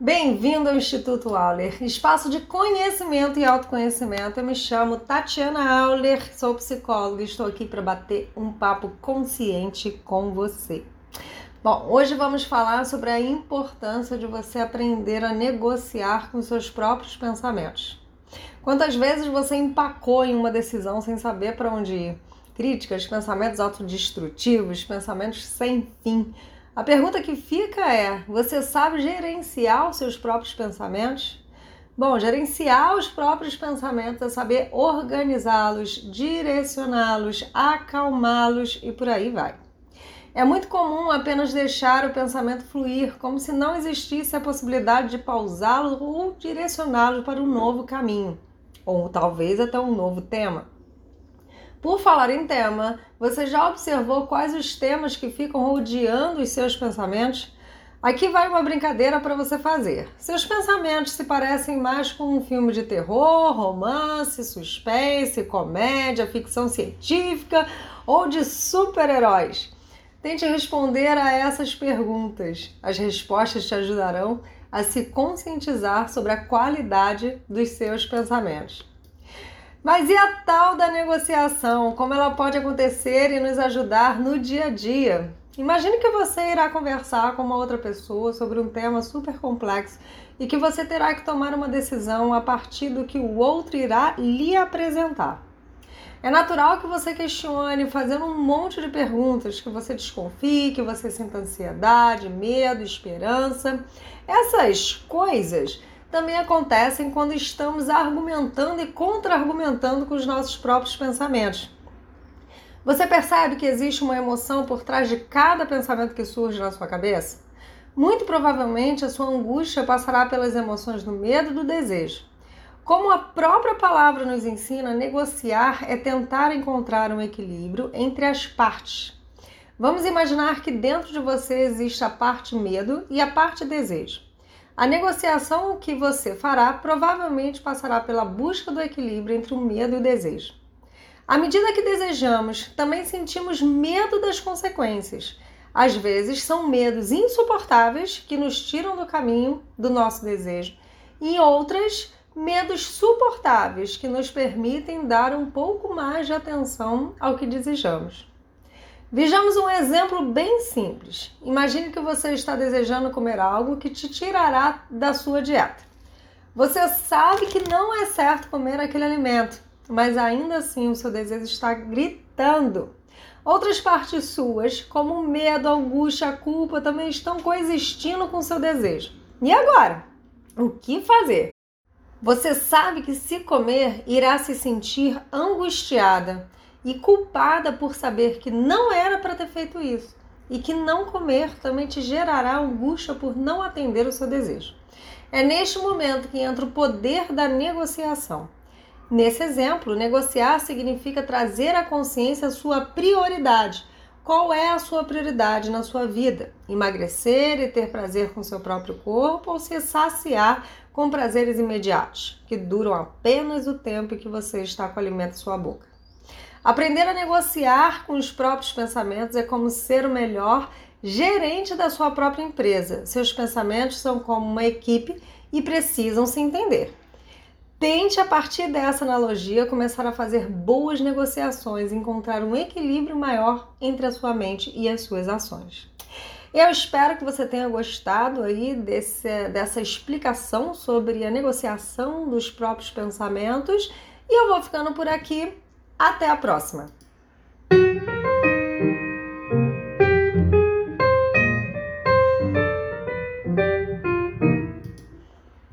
Bem-vindo ao Instituto Auler, espaço de conhecimento e autoconhecimento. Eu me chamo Tatiana Auler, sou psicóloga e estou aqui para bater um papo consciente com você. Bom, hoje vamos falar sobre a importância de você aprender a negociar com seus próprios pensamentos. Quantas vezes você empacou em uma decisão sem saber para onde ir? Críticas, pensamentos autodestrutivos, pensamentos sem fim a pergunta que fica é: você sabe gerenciar os seus próprios pensamentos? Bom, gerenciar os próprios pensamentos é saber organizá-los, direcioná-los, acalmá-los e por aí vai. É muito comum apenas deixar o pensamento fluir, como se não existisse a possibilidade de pausá-lo ou direcioná-lo para um novo caminho, ou talvez até um novo tema. Por falar em tema, você já observou quais os temas que ficam rodeando os seus pensamentos? Aqui vai uma brincadeira para você fazer. Seus pensamentos se parecem mais com um filme de terror, romance, suspense, comédia, ficção científica ou de super-heróis? Tente responder a essas perguntas. As respostas te ajudarão a se conscientizar sobre a qualidade dos seus pensamentos. Mas e a tal da negociação? Como ela pode acontecer e nos ajudar no dia a dia? Imagine que você irá conversar com uma outra pessoa sobre um tema super complexo e que você terá que tomar uma decisão a partir do que o outro irá lhe apresentar. É natural que você questione, fazendo um monte de perguntas, que você desconfie, que você sinta ansiedade, medo, esperança. Essas coisas também acontecem quando estamos argumentando e contra-argumentando com os nossos próprios pensamentos. Você percebe que existe uma emoção por trás de cada pensamento que surge na sua cabeça? Muito provavelmente a sua angústia passará pelas emoções do medo e do desejo. Como a própria palavra nos ensina, negociar é tentar encontrar um equilíbrio entre as partes. Vamos imaginar que dentro de você existe a parte medo e a parte desejo. A negociação que você fará provavelmente passará pela busca do equilíbrio entre o medo e o desejo. À medida que desejamos, também sentimos medo das consequências. Às vezes, são medos insuportáveis que nos tiram do caminho do nosso desejo, e outras, medos suportáveis que nos permitem dar um pouco mais de atenção ao que desejamos. Vejamos um exemplo bem simples. Imagine que você está desejando comer algo que te tirará da sua dieta. Você sabe que não é certo comer aquele alimento, mas ainda assim o seu desejo está gritando. Outras partes suas, como o medo, a angústia, a culpa, também estão coexistindo com o seu desejo. E agora? O que fazer? Você sabe que se comer, irá se sentir angustiada e culpada por saber que não era para ter feito isso e que não comer também te gerará angústia por não atender o seu desejo. É neste momento que entra o poder da negociação. Nesse exemplo, negociar significa trazer à consciência a sua prioridade. Qual é a sua prioridade na sua vida? Emagrecer e ter prazer com seu próprio corpo ou se saciar com prazeres imediatos, que duram apenas o tempo que você está com o alimento em sua boca? Aprender a negociar com os próprios pensamentos é como ser o melhor gerente da sua própria empresa. Seus pensamentos são como uma equipe e precisam se entender. Tente, a partir dessa analogia, começar a fazer boas negociações, encontrar um equilíbrio maior entre a sua mente e as suas ações. Eu espero que você tenha gostado aí desse, dessa explicação sobre a negociação dos próprios pensamentos e eu vou ficando por aqui. Até a próxima!